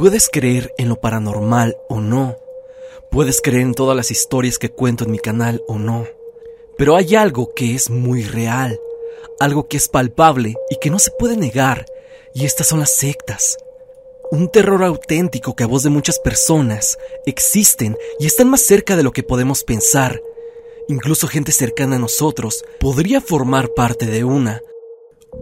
Puedes creer en lo paranormal o no. Puedes creer en todas las historias que cuento en mi canal o no. Pero hay algo que es muy real, algo que es palpable y que no se puede negar, y estas son las sectas. Un terror auténtico que a voz de muchas personas existen y están más cerca de lo que podemos pensar. Incluso gente cercana a nosotros podría formar parte de una.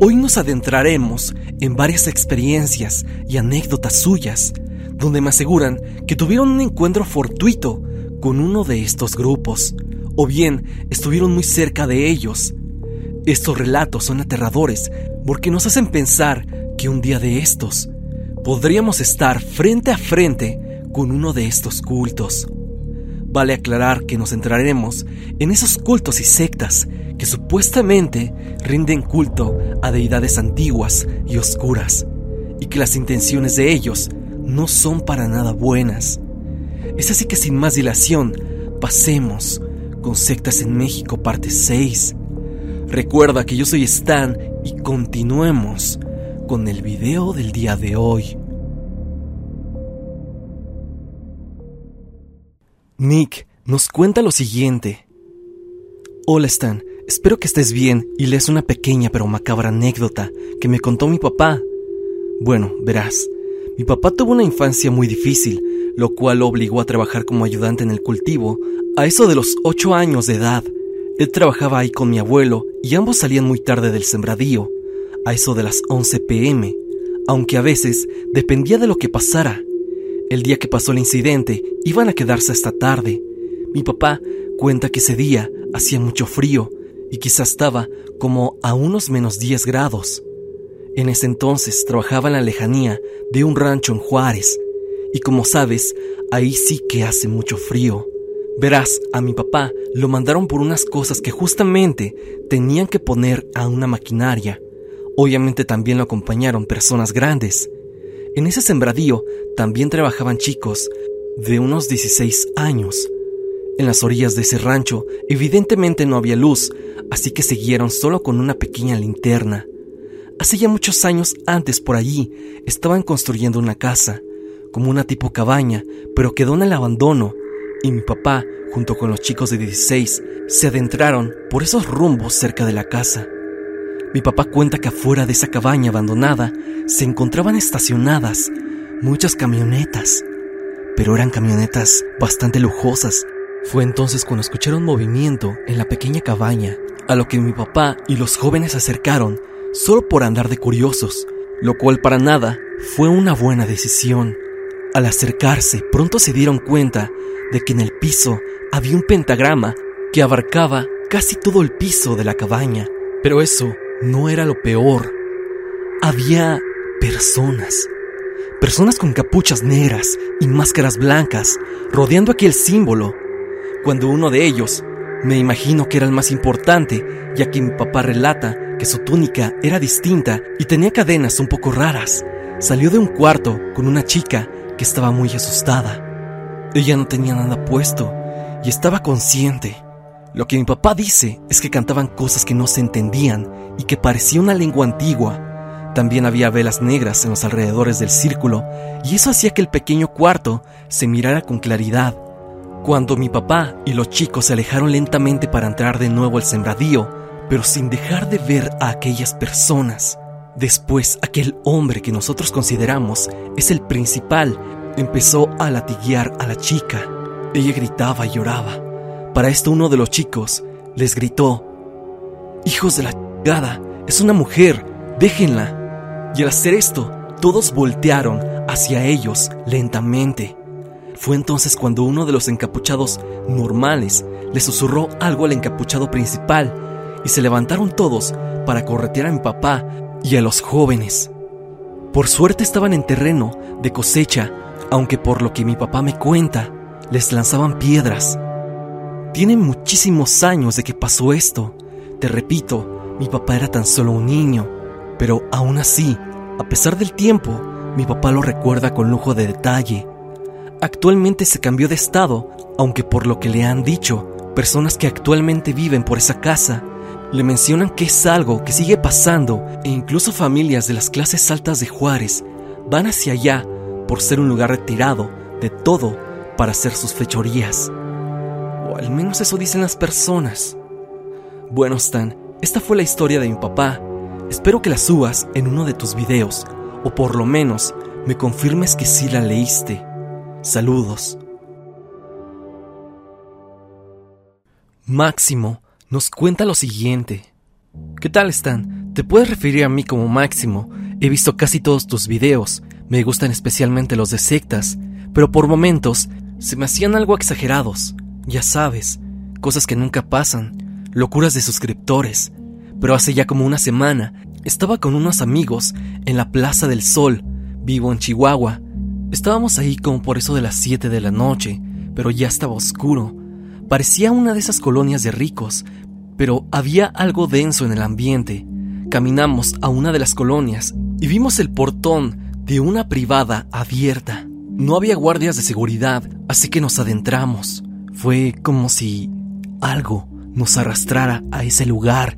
Hoy nos adentraremos en varias experiencias y anécdotas suyas, donde me aseguran que tuvieron un encuentro fortuito con uno de estos grupos, o bien estuvieron muy cerca de ellos. Estos relatos son aterradores porque nos hacen pensar que un día de estos podríamos estar frente a frente con uno de estos cultos. Vale aclarar que nos centraremos en esos cultos y sectas que supuestamente rinden culto a deidades antiguas y oscuras, y que las intenciones de ellos no son para nada buenas. Es así que sin más dilación, pasemos con Sectas en México parte 6. Recuerda que yo soy Stan y continuemos con el video del día de hoy. Nick nos cuenta lo siguiente. Hola Stan, espero que estés bien y lees una pequeña pero macabra anécdota que me contó mi papá. Bueno, verás, mi papá tuvo una infancia muy difícil, lo cual lo obligó a trabajar como ayudante en el cultivo a eso de los 8 años de edad. Él trabajaba ahí con mi abuelo y ambos salían muy tarde del sembradío a eso de las 11 pm, aunque a veces dependía de lo que pasara. El día que pasó el incidente iban a quedarse hasta tarde. Mi papá cuenta que ese día hacía mucho frío y quizás estaba como a unos menos 10 grados. En ese entonces trabajaba en la lejanía de un rancho en Juárez, y como sabes, ahí sí que hace mucho frío. Verás, a mi papá lo mandaron por unas cosas que justamente tenían que poner a una maquinaria. Obviamente también lo acompañaron personas grandes. En ese sembradío también trabajaban chicos de unos 16 años. En las orillas de ese rancho evidentemente no había luz, así que siguieron solo con una pequeña linterna. Hace ya muchos años antes por allí estaban construyendo una casa, como una tipo cabaña, pero quedó en el abandono, y mi papá, junto con los chicos de 16, se adentraron por esos rumbos cerca de la casa. Mi papá cuenta que afuera de esa cabaña abandonada se encontraban estacionadas muchas camionetas, pero eran camionetas bastante lujosas. Fue entonces cuando escucharon movimiento en la pequeña cabaña, a lo que mi papá y los jóvenes se acercaron solo por andar de curiosos, lo cual para nada fue una buena decisión. Al acercarse, pronto se dieron cuenta de que en el piso había un pentagrama que abarcaba casi todo el piso de la cabaña. Pero eso no era lo peor. Había personas. Personas con capuchas negras y máscaras blancas rodeando aquel símbolo. Cuando uno de ellos, me imagino que era el más importante, ya que mi papá relata que su túnica era distinta y tenía cadenas un poco raras, salió de un cuarto con una chica que estaba muy asustada. Ella no tenía nada puesto y estaba consciente. Lo que mi papá dice es que cantaban cosas que no se entendían y que parecía una lengua antigua. También había velas negras en los alrededores del círculo y eso hacía que el pequeño cuarto se mirara con claridad. Cuando mi papá y los chicos se alejaron lentamente para entrar de nuevo al sembradío, pero sin dejar de ver a aquellas personas, después aquel hombre que nosotros consideramos es el principal empezó a latiguear a la chica. Ella gritaba y lloraba. Para esto uno de los chicos les gritó, Hijos de la chingada, es una mujer, déjenla. Y al hacer esto, todos voltearon hacia ellos lentamente. Fue entonces cuando uno de los encapuchados normales le susurró algo al encapuchado principal y se levantaron todos para corretear a mi papá y a los jóvenes. Por suerte estaban en terreno de cosecha, aunque por lo que mi papá me cuenta, les lanzaban piedras tiene muchísimos años de que pasó esto. Te repito, mi papá era tan solo un niño, pero aún así, a pesar del tiempo, mi papá lo recuerda con lujo de detalle. Actualmente se cambió de estado, aunque por lo que le han dicho, personas que actualmente viven por esa casa le mencionan que es algo que sigue pasando e incluso familias de las clases altas de Juárez van hacia allá por ser un lugar retirado de todo para hacer sus fechorías. O al menos eso dicen las personas. Bueno, Stan, esta fue la historia de mi papá. Espero que la subas en uno de tus videos, o por lo menos me confirmes que sí la leíste. Saludos. Máximo nos cuenta lo siguiente. ¿Qué tal Stan? Te puedes referir a mí como Máximo. He visto casi todos tus videos. Me gustan especialmente los de sectas, pero por momentos se me hacían algo exagerados. Ya sabes, cosas que nunca pasan, locuras de suscriptores. Pero hace ya como una semana estaba con unos amigos en la Plaza del Sol, vivo en Chihuahua. Estábamos ahí como por eso de las 7 de la noche, pero ya estaba oscuro. Parecía una de esas colonias de ricos, pero había algo denso en el ambiente. Caminamos a una de las colonias y vimos el portón de una privada abierta. No había guardias de seguridad, así que nos adentramos. Fue como si algo nos arrastrara a ese lugar.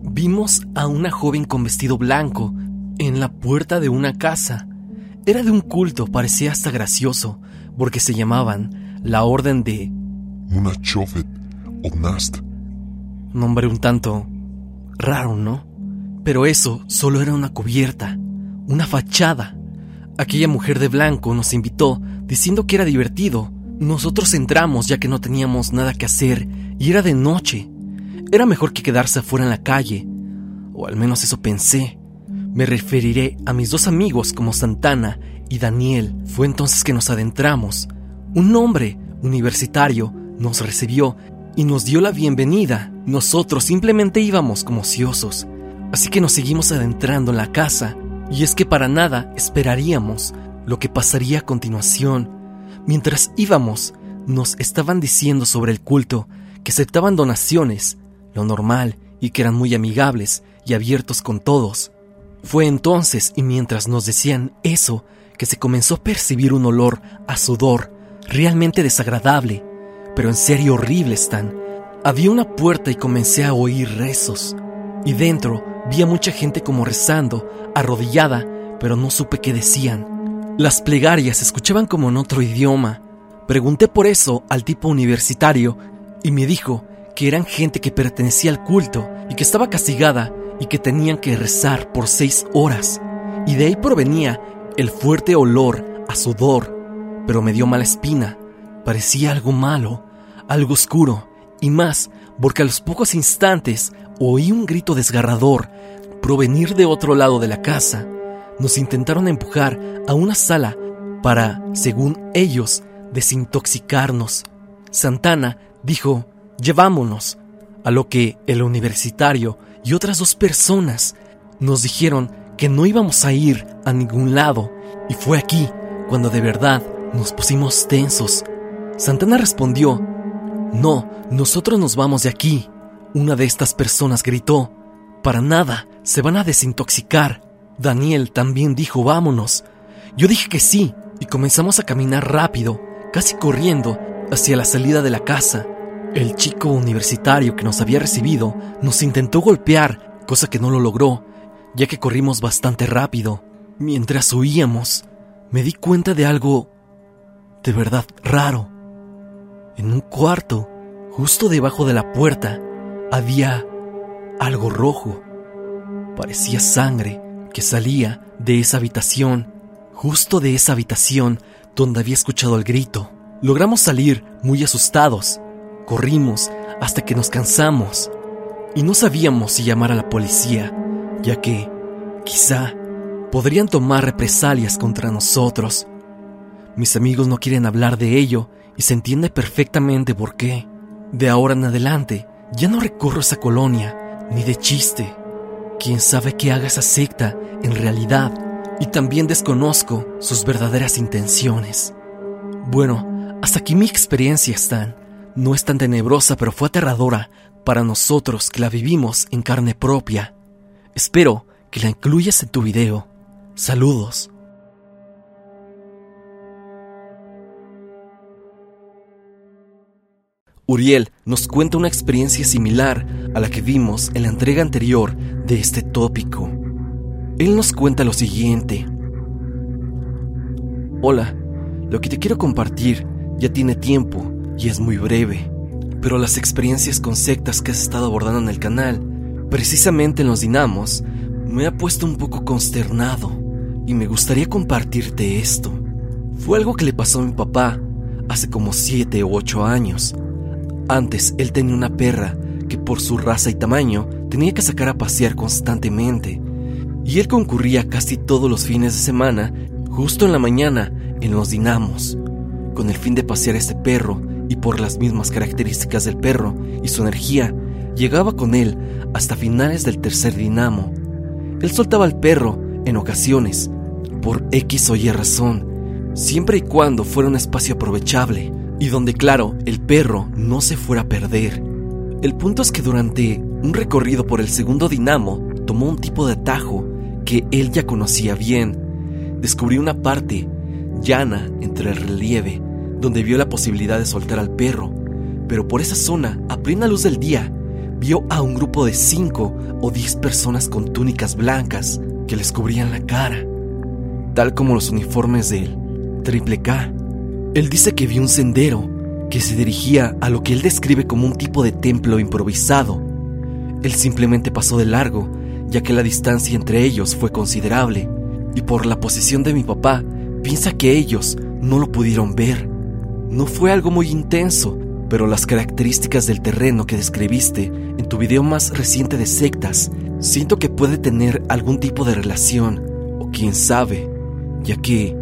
Vimos a una joven con vestido blanco en la puerta de una casa. Era de un culto, parecía hasta gracioso, porque se llamaban la Orden de... Una Chofet Nast. Nombre un tanto raro, ¿no? Pero eso solo era una cubierta, una fachada. Aquella mujer de blanco nos invitó diciendo que era divertido. Nosotros entramos ya que no teníamos nada que hacer y era de noche. Era mejor que quedarse afuera en la calle, o al menos eso pensé. Me referiré a mis dos amigos como Santana y Daniel. Fue entonces que nos adentramos. Un hombre universitario nos recibió y nos dio la bienvenida. Nosotros simplemente íbamos como ociosos. Así que nos seguimos adentrando en la casa y es que para nada esperaríamos lo que pasaría a continuación. Mientras íbamos, nos estaban diciendo sobre el culto que aceptaban donaciones, lo normal, y que eran muy amigables y abiertos con todos. Fue entonces y mientras nos decían eso que se comenzó a percibir un olor a sudor realmente desagradable, pero en serio horrible, Stan. Había una puerta y comencé a oír rezos, y dentro vi a mucha gente como rezando arrodillada, pero no supe qué decían. Las plegarias se escuchaban como en otro idioma. Pregunté por eso al tipo universitario y me dijo que eran gente que pertenecía al culto y que estaba castigada y que tenían que rezar por seis horas. Y de ahí provenía el fuerte olor a sudor, pero me dio mala espina. Parecía algo malo, algo oscuro, y más porque a los pocos instantes oí un grito desgarrador provenir de otro lado de la casa, nos intentaron empujar a una sala para, según ellos, desintoxicarnos. Santana dijo, llevámonos, a lo que el universitario y otras dos personas nos dijeron que no íbamos a ir a ningún lado, y fue aquí cuando de verdad nos pusimos tensos. Santana respondió, no, nosotros nos vamos de aquí. Una de estas personas gritó, para nada, se van a desintoxicar. Daniel también dijo vámonos. Yo dije que sí y comenzamos a caminar rápido, casi corriendo, hacia la salida de la casa. El chico universitario que nos había recibido nos intentó golpear, cosa que no lo logró, ya que corrimos bastante rápido. Mientras huíamos, me di cuenta de algo de verdad raro. En un cuarto, justo debajo de la puerta, había algo rojo. Parecía sangre que salía de esa habitación, justo de esa habitación donde había escuchado el grito. Logramos salir muy asustados. Corrimos hasta que nos cansamos y no sabíamos si llamar a la policía, ya que, quizá, podrían tomar represalias contra nosotros. Mis amigos no quieren hablar de ello y se entiende perfectamente por qué. De ahora en adelante, ya no recorro esa colonia ni de chiste. ¿Quién sabe qué haga esa secta en realidad? Y también desconozco sus verdaderas intenciones. Bueno, hasta aquí mi experiencia, Stan. No es tan tenebrosa, pero fue aterradora para nosotros que la vivimos en carne propia. Espero que la incluyas en tu video. Saludos. Uriel nos cuenta una experiencia similar a la que vimos en la entrega anterior de este tópico. Él nos cuenta lo siguiente. Hola, lo que te quiero compartir ya tiene tiempo y es muy breve, pero las experiencias con sectas que has estado abordando en el canal, precisamente en los dinamos, me ha puesto un poco consternado y me gustaría compartirte esto. Fue algo que le pasó a mi papá hace como 7 o 8 años. Antes él tenía una perra que por su raza y tamaño tenía que sacar a pasear constantemente, y él concurría casi todos los fines de semana, justo en la mañana, en los dinamos, con el fin de pasear este perro y por las mismas características del perro y su energía, llegaba con él hasta finales del tercer dinamo. Él soltaba al perro en ocasiones, por X o Y razón, siempre y cuando fuera un espacio aprovechable y donde, claro, el perro no se fuera a perder. El punto es que durante un recorrido por el segundo dinamo tomó un tipo de atajo que él ya conocía bien. Descubrió una parte llana entre el relieve, donde vio la posibilidad de soltar al perro, pero por esa zona, a plena luz del día, vio a un grupo de cinco o diez personas con túnicas blancas que les cubrían la cara, tal como los uniformes del Triple K. Él dice que vio un sendero que se dirigía a lo que él describe como un tipo de templo improvisado. Él simplemente pasó de largo, ya que la distancia entre ellos fue considerable, y por la posición de mi papá, piensa que ellos no lo pudieron ver. No fue algo muy intenso, pero las características del terreno que describiste en tu video más reciente de sectas, siento que puede tener algún tipo de relación, o quién sabe, ya que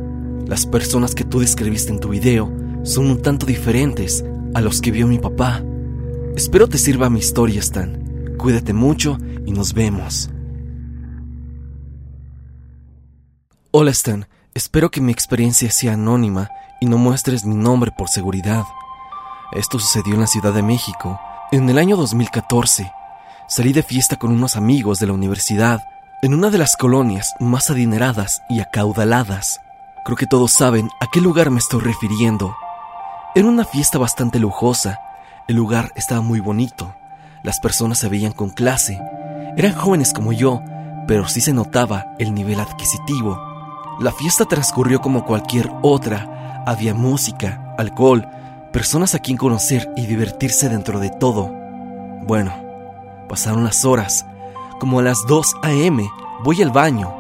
las personas que tú describiste en tu video son un tanto diferentes a los que vio mi papá. Espero te sirva mi historia, Stan. Cuídate mucho y nos vemos. Hola, Stan. Espero que mi experiencia sea anónima y no muestres mi nombre por seguridad. Esto sucedió en la Ciudad de México. En el año 2014, salí de fiesta con unos amigos de la universidad en una de las colonias más adineradas y acaudaladas. Creo que todos saben a qué lugar me estoy refiriendo. Era una fiesta bastante lujosa. El lugar estaba muy bonito. Las personas se veían con clase. Eran jóvenes como yo, pero sí se notaba el nivel adquisitivo. La fiesta transcurrió como cualquier otra. Había música, alcohol, personas a quien conocer y divertirse dentro de todo. Bueno, pasaron las horas. Como a las 2 a.m. voy al baño.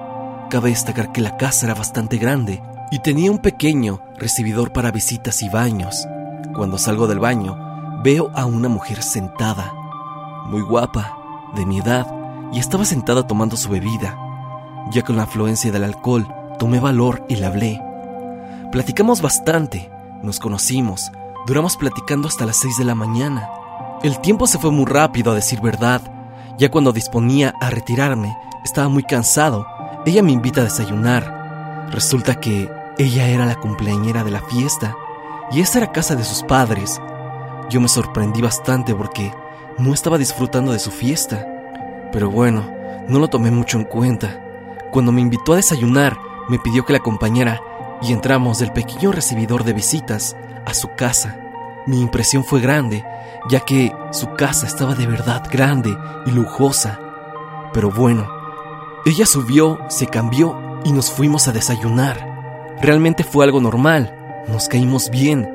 Cabe destacar que la casa era bastante grande y tenía un pequeño recibidor para visitas y baños. Cuando salgo del baño, veo a una mujer sentada, muy guapa, de mi edad, y estaba sentada tomando su bebida. Ya con la afluencia del alcohol, tomé valor y le hablé. Platicamos bastante, nos conocimos, duramos platicando hasta las 6 de la mañana. El tiempo se fue muy rápido, a decir verdad. Ya cuando disponía a retirarme, estaba muy cansado. Ella me invita a desayunar. Resulta que ella era la cumpleañera de la fiesta y esa era casa de sus padres. Yo me sorprendí bastante porque no estaba disfrutando de su fiesta. Pero bueno, no lo tomé mucho en cuenta. Cuando me invitó a desayunar, me pidió que la acompañara y entramos del pequeño recibidor de visitas a su casa. Mi impresión fue grande, ya que su casa estaba de verdad grande y lujosa. Pero bueno, ella subió, se cambió y nos fuimos a desayunar. Realmente fue algo normal, nos caímos bien,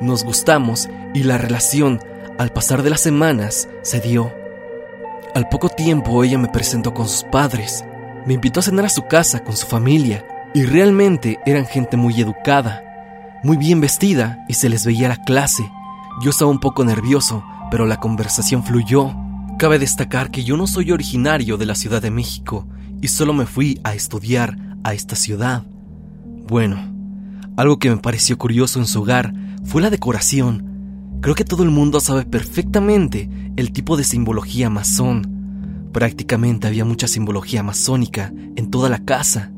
nos gustamos y la relación, al pasar de las semanas, se dio. Al poco tiempo ella me presentó con sus padres, me invitó a cenar a su casa con su familia y realmente eran gente muy educada, muy bien vestida y se les veía la clase. Yo estaba un poco nervioso, pero la conversación fluyó. Cabe destacar que yo no soy originario de la Ciudad de México y solo me fui a estudiar a esta ciudad. Bueno, algo que me pareció curioso en su hogar fue la decoración. Creo que todo el mundo sabe perfectamente el tipo de simbología masón. Prácticamente había mucha simbología masónica en toda la casa.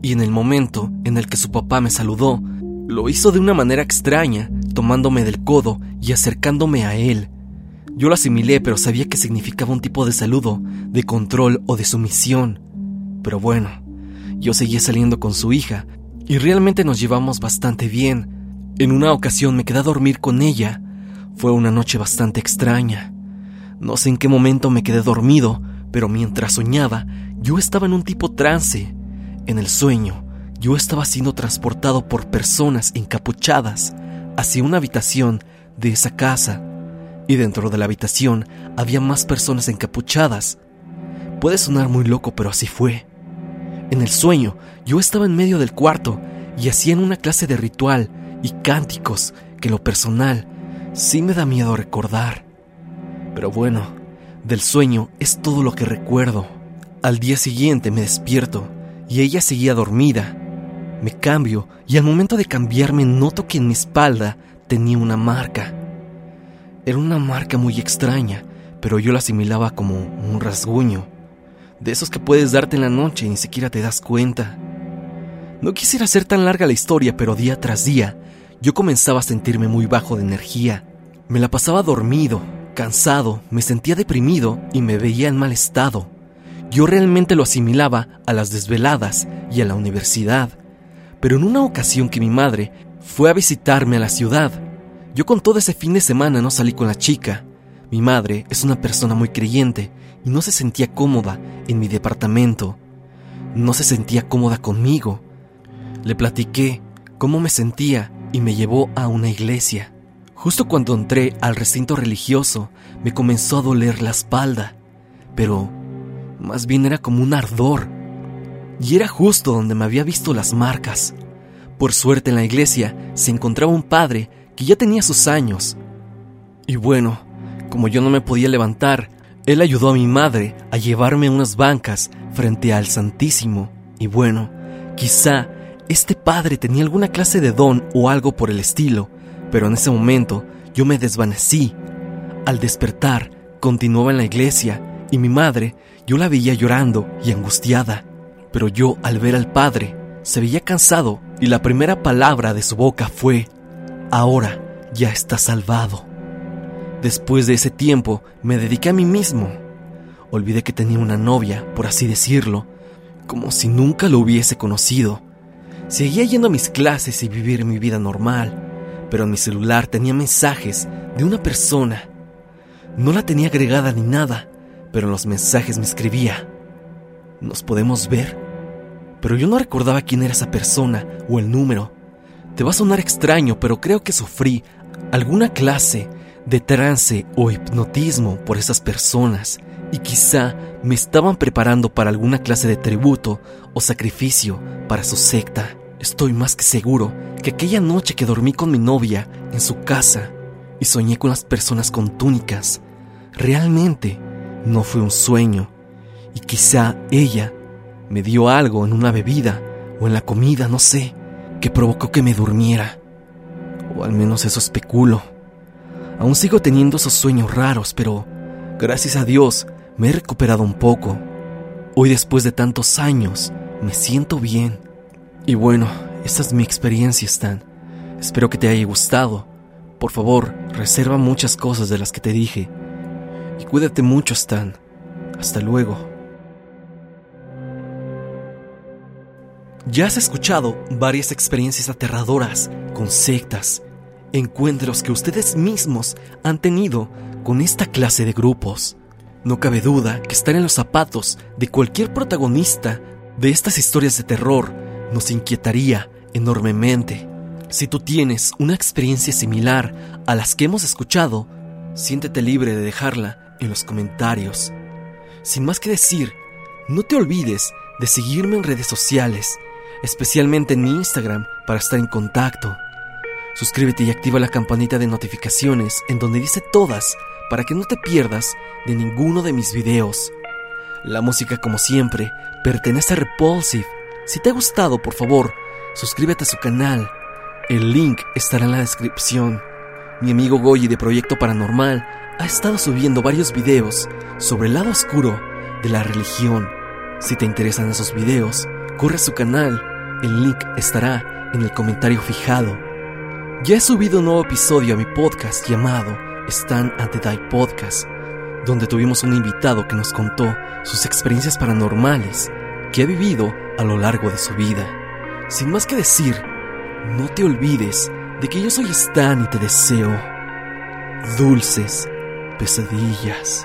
Y en el momento en el que su papá me saludó, lo hizo de una manera extraña, tomándome del codo y acercándome a él. Yo lo asimilé, pero sabía que significaba un tipo de saludo, de control o de sumisión. Pero bueno, yo seguía saliendo con su hija y realmente nos llevamos bastante bien. En una ocasión me quedé a dormir con ella. Fue una noche bastante extraña. No sé en qué momento me quedé dormido, pero mientras soñaba, yo estaba en un tipo trance. En el sueño, yo estaba siendo transportado por personas encapuchadas hacia una habitación de esa casa y dentro de la habitación había más personas encapuchadas. Puede sonar muy loco, pero así fue. En el sueño, yo estaba en medio del cuarto y hacían una clase de ritual y cánticos que lo personal sí me da miedo recordar. Pero bueno, del sueño es todo lo que recuerdo. Al día siguiente me despierto y ella seguía dormida. Me cambio y al momento de cambiarme noto que en mi espalda tenía una marca. Era una marca muy extraña, pero yo la asimilaba como un rasguño, de esos que puedes darte en la noche y ni siquiera te das cuenta. No quisiera hacer tan larga la historia, pero día tras día yo comenzaba a sentirme muy bajo de energía. Me la pasaba dormido, cansado, me sentía deprimido y me veía en mal estado. Yo realmente lo asimilaba a las desveladas y a la universidad. Pero en una ocasión que mi madre fue a visitarme a la ciudad, yo con todo ese fin de semana no salí con la chica. Mi madre es una persona muy creyente y no se sentía cómoda en mi departamento. No se sentía cómoda conmigo. Le platiqué cómo me sentía y me llevó a una iglesia. Justo cuando entré al recinto religioso, me comenzó a doler la espalda, pero más bien era como un ardor. Y era justo donde me había visto las marcas. Por suerte en la iglesia se encontraba un padre que ya tenía sus años. Y bueno, como yo no me podía levantar, él ayudó a mi madre a llevarme a unas bancas frente al Santísimo. Y bueno, quizá este padre tenía alguna clase de don o algo por el estilo, pero en ese momento yo me desvanecí. Al despertar, continuaba en la iglesia y mi madre, yo la veía llorando y angustiada. Pero yo, al ver al padre, se veía cansado y la primera palabra de su boca fue, ahora ya está salvado. Después de ese tiempo me dediqué a mí mismo. Olvidé que tenía una novia, por así decirlo, como si nunca lo hubiese conocido. Seguía yendo a mis clases y vivir mi vida normal, pero en mi celular tenía mensajes de una persona. No la tenía agregada ni nada, pero en los mensajes me escribía, ¿nos podemos ver? Pero yo no recordaba quién era esa persona o el número. Te va a sonar extraño, pero creo que sufrí alguna clase de trance o hipnotismo por esas personas y quizá me estaban preparando para alguna clase de tributo o sacrificio para su secta. Estoy más que seguro que aquella noche que dormí con mi novia en su casa y soñé con las personas con túnicas, realmente no fue un sueño y quizá ella me dio algo en una bebida o en la comida, no sé que provocó que me durmiera. O al menos eso especulo. Aún sigo teniendo esos sueños raros, pero gracias a Dios me he recuperado un poco. Hoy después de tantos años me siento bien. Y bueno, esta es mi experiencia, Stan. Espero que te haya gustado. Por favor, reserva muchas cosas de las que te dije. Y cuídate mucho, Stan. Hasta luego. Ya has escuchado varias experiencias aterradoras con sectas, encuentros que ustedes mismos han tenido con esta clase de grupos. No cabe duda que estar en los zapatos de cualquier protagonista de estas historias de terror nos inquietaría enormemente. Si tú tienes una experiencia similar a las que hemos escuchado, siéntete libre de dejarla en los comentarios. Sin más que decir, no te olvides de seguirme en redes sociales especialmente en mi Instagram, para estar en contacto. Suscríbete y activa la campanita de notificaciones en donde dice todas para que no te pierdas de ninguno de mis videos. La música, como siempre, pertenece a Repulsive. Si te ha gustado, por favor, suscríbete a su canal. El link estará en la descripción. Mi amigo Goyi de Proyecto Paranormal ha estado subiendo varios videos sobre el lado oscuro de la religión. Si te interesan esos videos, corre a su canal el link estará en el comentario fijado. Ya he subido un nuevo episodio a mi podcast llamado Stand at the Die Podcast, donde tuvimos un invitado que nos contó sus experiencias paranormales que ha vivido a lo largo de su vida. Sin más que decir, no te olvides de que yo soy Stan y te deseo dulces pesadillas.